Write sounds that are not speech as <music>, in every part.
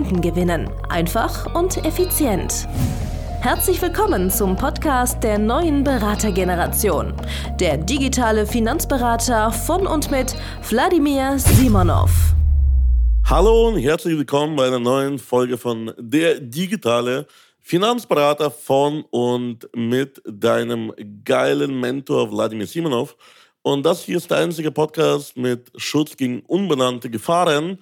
Kunden gewinnen. Einfach und effizient. Herzlich willkommen zum Podcast der neuen Beratergeneration. Der digitale Finanzberater von und mit Wladimir Simonov. Hallo und herzlich willkommen bei einer neuen Folge von Der digitale Finanzberater von und mit deinem geilen Mentor Wladimir Simonov. Und das hier ist der einzige Podcast mit Schutz gegen unbenannte Gefahren.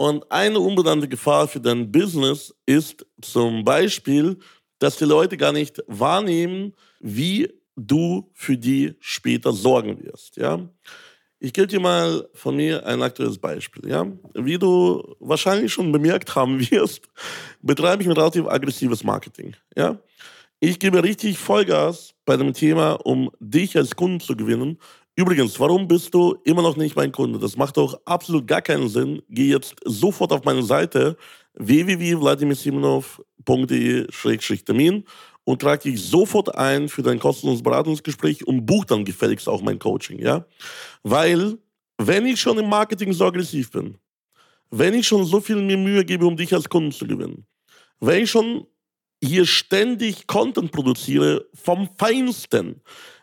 Und eine unbenannte Gefahr für dein Business ist zum Beispiel, dass die Leute gar nicht wahrnehmen, wie du für die später sorgen wirst. Ja? Ich gebe dir mal von mir ein aktuelles Beispiel. Ja? Wie du wahrscheinlich schon bemerkt haben wirst, <laughs> betreibe ich ein relativ aggressives Marketing. Ja? Ich gebe richtig Vollgas bei dem Thema, um dich als Kunden zu gewinnen Übrigens, warum bist du immer noch nicht mein Kunde? Das macht doch absolut gar keinen Sinn. Geh jetzt sofort auf meine Seite www.vladimirsimonov.de-termin und trag dich sofort ein für dein kostenloses Beratungsgespräch und buch dann gefälligst auch mein Coaching, ja? Weil, wenn ich schon im Marketing so aggressiv bin, wenn ich schon so viel mir Mühe gebe, um dich als Kunden zu gewinnen, wenn ich schon hier ständig Content produziere vom Feinsten,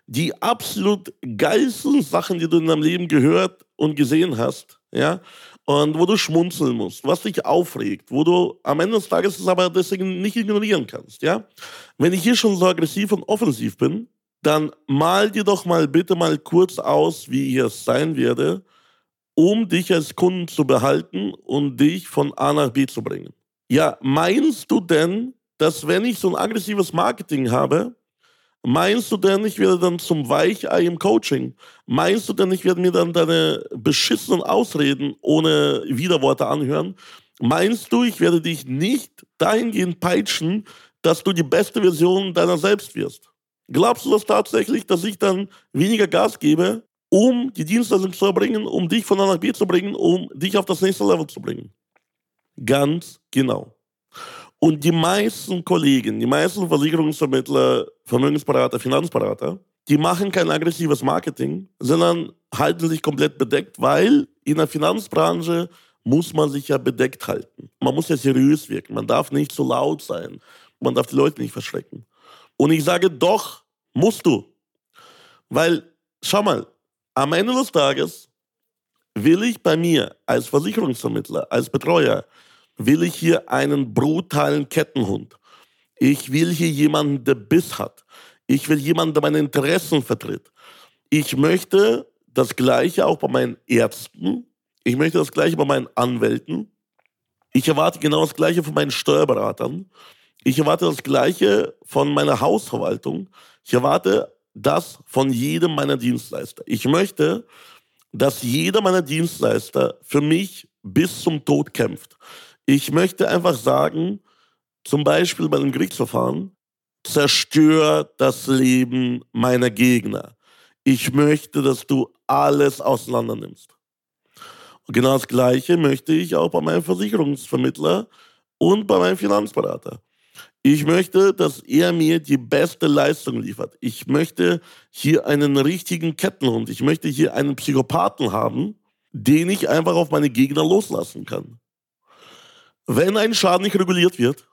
die absolut geilsten Sachen, die du in deinem Leben gehört und gesehen hast, ja, und wo du schmunzeln musst, was dich aufregt, wo du am Ende des Tages es aber deswegen nicht ignorieren kannst, ja. Wenn ich hier schon so aggressiv und offensiv bin, dann mal dir doch mal bitte mal kurz aus, wie ich es sein werde, um dich als Kunden zu behalten und dich von A nach B zu bringen. Ja, meinst du denn, dass wenn ich so ein aggressives Marketing habe, Meinst du denn, ich werde dann zum Weichei im Coaching? Meinst du denn, ich werde mir dann deine beschissenen Ausreden ohne Widerworte anhören? Meinst du, ich werde dich nicht dahingehend peitschen, dass du die beste Version deiner selbst wirst? Glaubst du das tatsächlich, dass ich dann weniger Gas gebe, um die Dienstleistung zu erbringen, um dich von A nach B zu bringen, um dich auf das nächste Level zu bringen? Ganz genau. Und die meisten Kollegen, die meisten Versicherungsvermittler, Vermögensberater, Finanzberater, die machen kein aggressives Marketing, sondern halten sich komplett bedeckt, weil in der Finanzbranche muss man sich ja bedeckt halten. Man muss ja seriös wirken, man darf nicht zu laut sein, man darf die Leute nicht verschrecken. Und ich sage doch, musst du. Weil, schau mal, am Ende des Tages will ich bei mir als Versicherungsvermittler, als Betreuer will ich hier einen brutalen Kettenhund. Ich will hier jemanden, der Biss hat. Ich will jemanden, der meine Interessen vertritt. Ich möchte das Gleiche auch bei meinen Ärzten. Ich möchte das Gleiche bei meinen Anwälten. Ich erwarte genau das Gleiche von meinen Steuerberatern. Ich erwarte das Gleiche von meiner Hausverwaltung. Ich erwarte das von jedem meiner Dienstleister. Ich möchte, dass jeder meiner Dienstleister für mich bis zum Tod kämpft. Ich möchte einfach sagen, zum Beispiel bei einem Gerichtsverfahren, zerstör das Leben meiner Gegner. Ich möchte, dass du alles auseinander nimmst. Genau das Gleiche möchte ich auch bei meinem Versicherungsvermittler und bei meinem Finanzberater. Ich möchte, dass er mir die beste Leistung liefert. Ich möchte hier einen richtigen Kettenhund. Ich möchte hier einen Psychopathen haben, den ich einfach auf meine Gegner loslassen kann. Wenn ein Schaden nicht reguliert wird,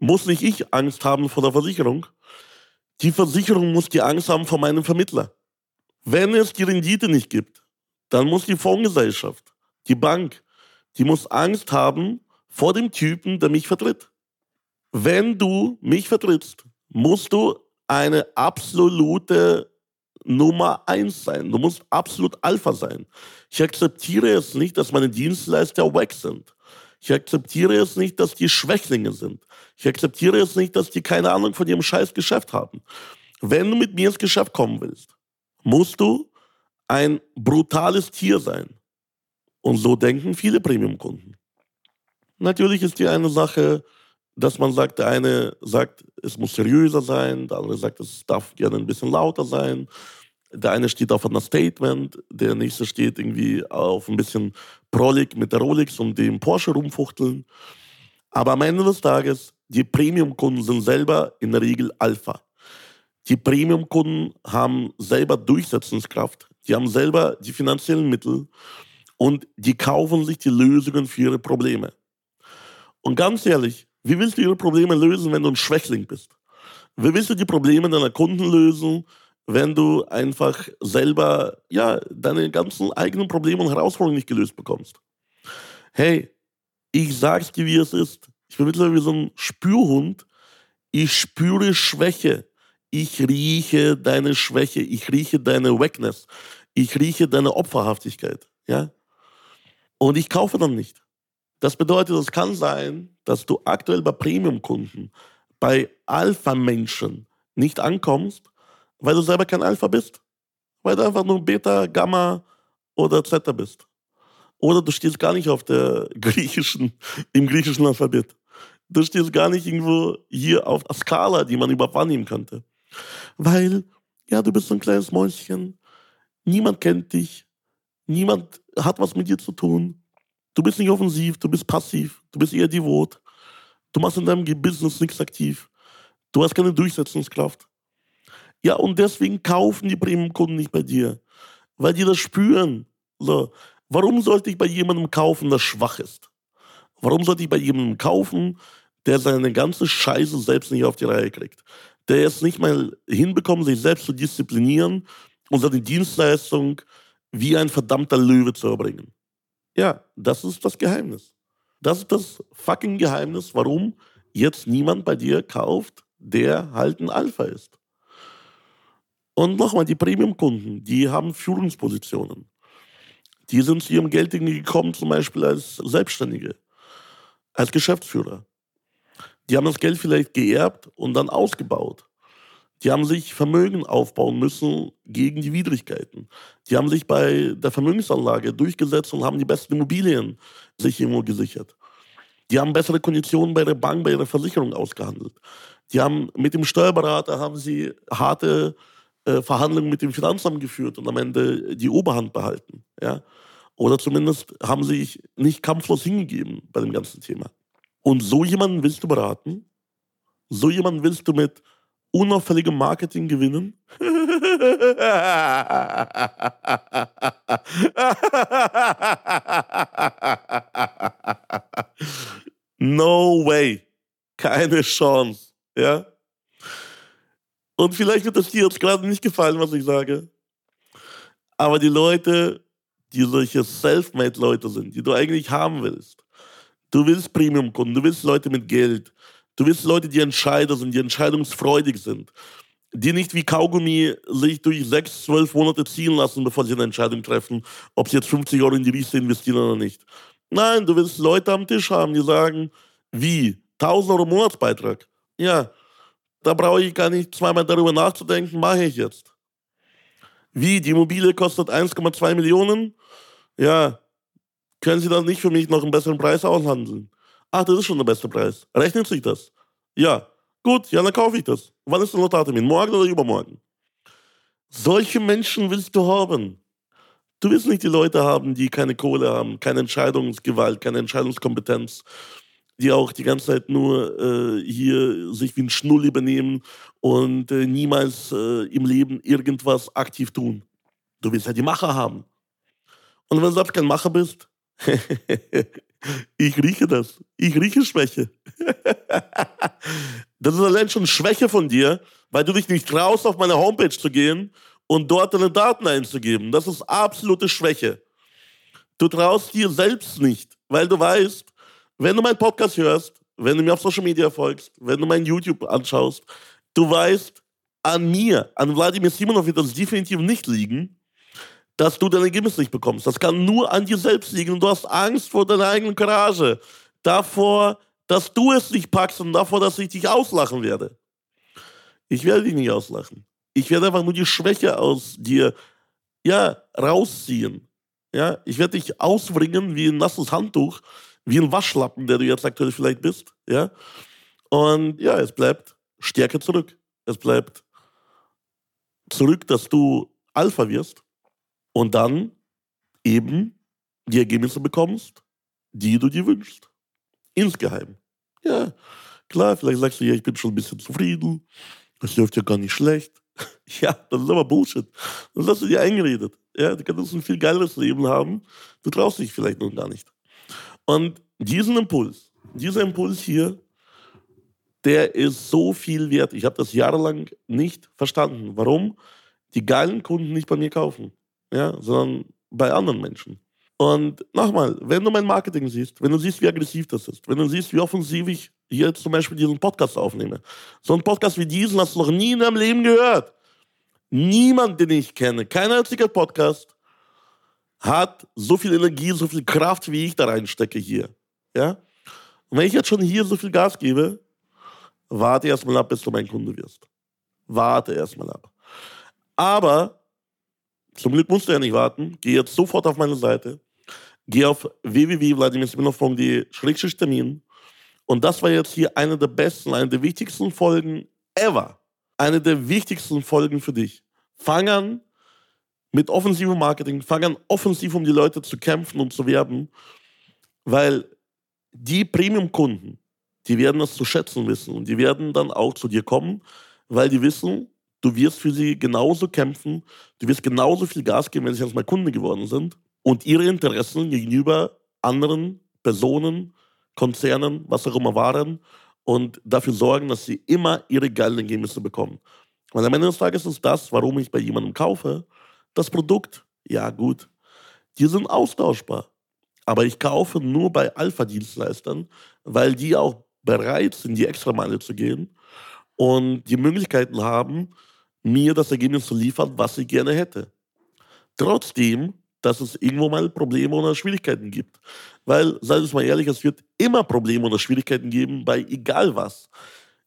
muss nicht ich Angst haben vor der Versicherung. Die Versicherung muss die Angst haben vor meinem Vermittler. Wenn es die Rendite nicht gibt, dann muss die Fondsgesellschaft, die Bank, die muss Angst haben vor dem Typen, der mich vertritt. Wenn du mich vertrittst, musst du eine absolute Nummer eins sein. Du musst absolut Alpha sein. Ich akzeptiere es nicht, dass meine Dienstleister wack sind. Ich akzeptiere es nicht, dass die Schwächlinge sind. Ich akzeptiere es nicht, dass die keine Ahnung von ihrem scheiß Geschäft haben. Wenn du mit mir ins Geschäft kommen willst, musst du ein brutales Tier sein. Und so denken viele Premium-Kunden. Natürlich ist die eine Sache, dass man sagt, der eine sagt, es muss seriöser sein, der andere sagt, es darf gerne ein bisschen lauter sein. Der eine steht auf einem Statement, der nächste steht irgendwie auf ein bisschen prollig mit der Rolex und dem Porsche rumfuchteln. Aber am Ende des Tages, die Premium-Kunden sind selber in der Regel Alpha. Die Premium-Kunden haben selber Durchsetzungskraft, die haben selber die finanziellen Mittel und die kaufen sich die Lösungen für ihre Probleme. Und ganz ehrlich, wie willst du ihre Probleme lösen, wenn du ein Schwächling bist? Wie willst du die Probleme deiner Kunden lösen, wenn du einfach selber ja, deine ganzen eigenen Probleme und Herausforderungen nicht gelöst bekommst? Hey, ich sag's dir, wie es ist. Ich bin mittlerweile wie so ein Spürhund. Ich spüre Schwäche. Ich rieche deine Schwäche. Ich rieche deine Wackness. Ich rieche deine Opferhaftigkeit. Ja? Und ich kaufe dann nicht. Das bedeutet, es kann sein, dass du aktuell bei Premium-Kunden, bei Alpha-Menschen nicht ankommst, weil du selber kein Alpha bist. Weil du einfach nur Beta, Gamma oder Zeta bist. Oder du stehst gar nicht auf der <laughs> griechischen, im griechischen Alphabet. Du stehst gar nicht irgendwo hier auf der Skala, die man überhaupt wahrnehmen könnte. Weil, ja, du bist so ein kleines Mäuschen. Niemand kennt dich. Niemand hat was mit dir zu tun. Du bist nicht offensiv, du bist passiv, du bist eher devot. Du machst in deinem Business nichts aktiv. Du hast keine Durchsetzungskraft. Ja, und deswegen kaufen die Premium-Kunden nicht bei dir. Weil die das spüren. So. Warum sollte ich bei jemandem kaufen, der schwach ist? Warum sollte ich bei jemandem kaufen, der seine ganze Scheiße selbst nicht auf die Reihe kriegt? Der es nicht mal hinbekommt, sich selbst zu disziplinieren und seine Dienstleistung wie ein verdammter Löwe zu erbringen. Ja, das ist das Geheimnis. Das ist das fucking Geheimnis, warum jetzt niemand bei dir kauft, der halt ein Alpha ist. Und nochmal, die Premium-Kunden, die haben Führungspositionen. Die sind zu ihrem Geld gekommen, zum Beispiel als Selbstständige, als Geschäftsführer. Die haben das Geld vielleicht geerbt und dann ausgebaut. Die haben sich Vermögen aufbauen müssen gegen die Widrigkeiten. Die haben sich bei der Vermögensanlage durchgesetzt und haben die besten Immobilien sich irgendwo gesichert. Die haben bessere Konditionen bei der Bank, bei ihrer Versicherung ausgehandelt. Die haben mit dem Steuerberater haben sie harte äh, Verhandlungen mit dem Finanzamt geführt und am Ende die Oberhand behalten. Ja? Oder zumindest haben sie sich nicht kampflos hingegeben bei dem ganzen Thema. Und so jemanden willst du beraten? So jemanden willst du mit unauffälligem Marketing gewinnen? <laughs> no way. Keine Chance. Ja? Und vielleicht wird das dir jetzt gerade nicht gefallen, was ich sage. Aber die Leute, die solche Selfmade-Leute sind, die du eigentlich haben willst, du willst Premium-Kunden, du willst Leute mit Geld, Du willst Leute, die Entscheider sind, die entscheidungsfreudig sind, die nicht wie Kaugummi sich durch sechs, zwölf Monate ziehen lassen, bevor sie eine Entscheidung treffen, ob sie jetzt 50 Euro in die Riese investieren oder nicht. Nein, du willst Leute am Tisch haben, die sagen, wie? 1000 Euro Monatsbeitrag? Ja, da brauche ich gar nicht zweimal darüber nachzudenken, mache ich jetzt. Wie? Die Immobilie kostet 1,2 Millionen? Ja, können Sie das nicht für mich noch einen besseren Preis aushandeln? Ach, das ist schon der beste Preis. Rechnet sich das? Ja. Gut, ja, dann kaufe ich das. Wann ist der Notartermin? Morgen oder übermorgen? Solche Menschen willst du haben. Du willst nicht die Leute haben, die keine Kohle haben, keine Entscheidungsgewalt, keine Entscheidungskompetenz, die auch die ganze Zeit nur äh, hier sich wie ein Schnulli benehmen und äh, niemals äh, im Leben irgendwas aktiv tun. Du willst ja die Macher haben. Und wenn du selbst kein Macher bist, <laughs> Ich rieche das. Ich rieche Schwäche. <laughs> Das ist allein schon Schwäche von dir, weil du dich nicht traust, auf meine Homepage zu gehen und dort deine Daten einzugeben. Das ist absolute Schwäche. Du traust dir selbst nicht, weil du weißt, wenn du meinen Podcast hörst, wenn du mir auf Social Media folgst, wenn du mein YouTube anschaust, du weißt, an mir, an Wladimir Simonov wird das definitiv nicht liegen, dass du dein Ergebnis nicht bekommst. Das kann nur an dir selbst liegen und du hast Angst vor deiner eigenen Courage. Davor, dass du es nicht packst und davor, dass ich dich auslachen werde. Ich werde dich nicht auslachen. Ich werde einfach nur die Schwäche aus dir, ja, rausziehen. Ja, ich werde dich ausbringen wie ein nasses Handtuch, wie ein Waschlappen, der du jetzt aktuell vielleicht bist. Ja? Und ja, es bleibt Stärke zurück. Es bleibt zurück, dass du Alpha wirst und dann eben die Ergebnisse bekommst, die du dir wünschst. Insgeheim. Ja, klar, vielleicht sagst du, ja, ich bin schon ein bisschen zufrieden. Das läuft ja gar nicht schlecht. <laughs> Ja, das ist aber Bullshit. Das hast du dir eingeredet. Ja, du kannst ein viel geileres Leben haben. Du traust dich vielleicht noch gar nicht. Und diesen Impuls, dieser Impuls hier, der ist so viel wert. Ich habe das jahrelang nicht verstanden. Warum die geilen Kunden nicht bei mir kaufen, ja, sondern bei anderen Menschen. Und nochmal, wenn du mein Marketing siehst, wenn du siehst, wie aggressiv das ist, wenn du siehst, wie offensiv ich hier zum Beispiel diesen Podcast aufnehme, so einen Podcast wie diesen hast du noch nie in deinem Leben gehört. Niemand, den ich kenne, kein einziger Podcast hat so viel Energie, so viel Kraft, wie ich da reinstecke hier. Ja? Und wenn ich jetzt schon hier so viel Gas gebe, warte erstmal ab, bis du mein Kunde wirst. Warte erstmal ab. Aber zum Glück musst du ja nicht warten. Geh jetzt sofort auf meine Seite. Geh auf www.vladimirsimonov.de-termin. Und das war jetzt hier eine der besten, eine der wichtigsten Folgen ever. Eine der wichtigsten Folgen für dich. Fang an mit offensivem Marketing. Fang an, offensiv um die Leute zu kämpfen und zu werben. Weil die Premium-Kunden, die werden das zu schätzen wissen. Und die werden dann auch zu dir kommen, weil die wissen, du wirst für sie genauso kämpfen, du wirst genauso viel Gas geben, wenn sie erstmal Kunde geworden sind. Und ihre Interessen gegenüber anderen Personen, Konzernen, was auch immer waren, und dafür sorgen, dass sie immer ihre geilen Ergebnisse bekommen. Weil am Ende des Tages ist das, warum ich bei jemandem kaufe, das Produkt. Ja, gut, die sind austauschbar. Aber ich kaufe nur bei Alpha-Dienstleistern, weil die auch bereit sind, die Extrameile zu gehen und die Möglichkeiten haben, mir das Ergebnis zu liefern, was ich gerne hätte. Trotzdem, dass es irgendwo mal Probleme oder Schwierigkeiten gibt. Weil, sei es mal ehrlich, es wird immer Probleme oder Schwierigkeiten geben bei egal was.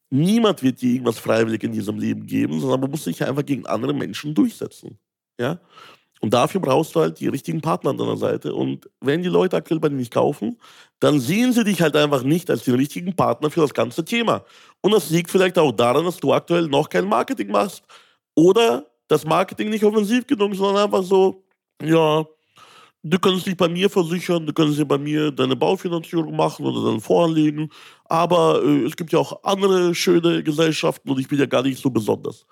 Niemand wird dir irgendwas freiwillig in diesem Leben geben, sondern man muss sich einfach gegen andere Menschen durchsetzen. Ja? Und dafür brauchst du halt die richtigen Partner an deiner Seite. Und wenn die Leute aktuell bei dir nicht kaufen, dann sehen sie dich halt einfach nicht als den richtigen Partner für das ganze Thema. Und das liegt vielleicht auch daran, dass du aktuell noch kein Marketing machst. Oder das Marketing nicht offensiv genug, sondern einfach so, ja, du kannst dich bei mir versichern, du kannst dir bei mir deine Baufinanzierung machen oder dann voranlegen. Aber äh, es gibt ja auch andere schöne Gesellschaften und ich bin ja gar nicht so besonders.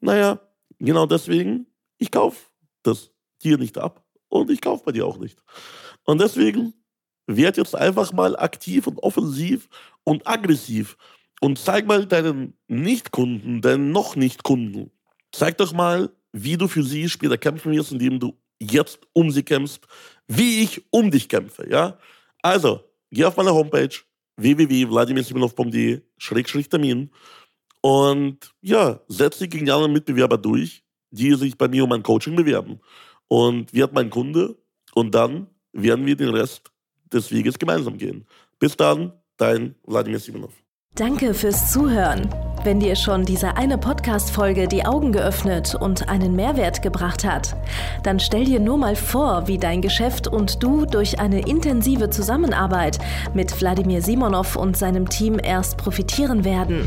Naja, genau deswegen, ich kaufe das dir nicht ab und ich kaufe bei dir auch nicht. Und deswegen werd jetzt einfach mal aktiv und offensiv und aggressiv und zeig mal deinen Nicht-Kunden, deinen noch Nicht-Kunden, zeig doch mal, wie du für sie später kämpfen wirst, indem du jetzt um sie kämpfst, wie ich um dich kämpfe, ja? Also, geh auf meine Homepage www.vladimirsimonov.de-termin und ja, setz dich gegen die anderen Mitbewerber durch, die sich bei mir um ein Coaching bewerben. Und wird mein Kunde und dann werden wir den Rest des Weges gemeinsam gehen. Bis dann, dein Wladimir Simonov. Danke fürs Zuhören. Wenn dir schon diese eine Podcast-Folge die Augen geöffnet und einen Mehrwert gebracht hat, dann stell dir nur mal vor, wie dein Geschäft und du durch eine intensive Zusammenarbeit mit Wladimir Simonov und seinem Team erst profitieren werden.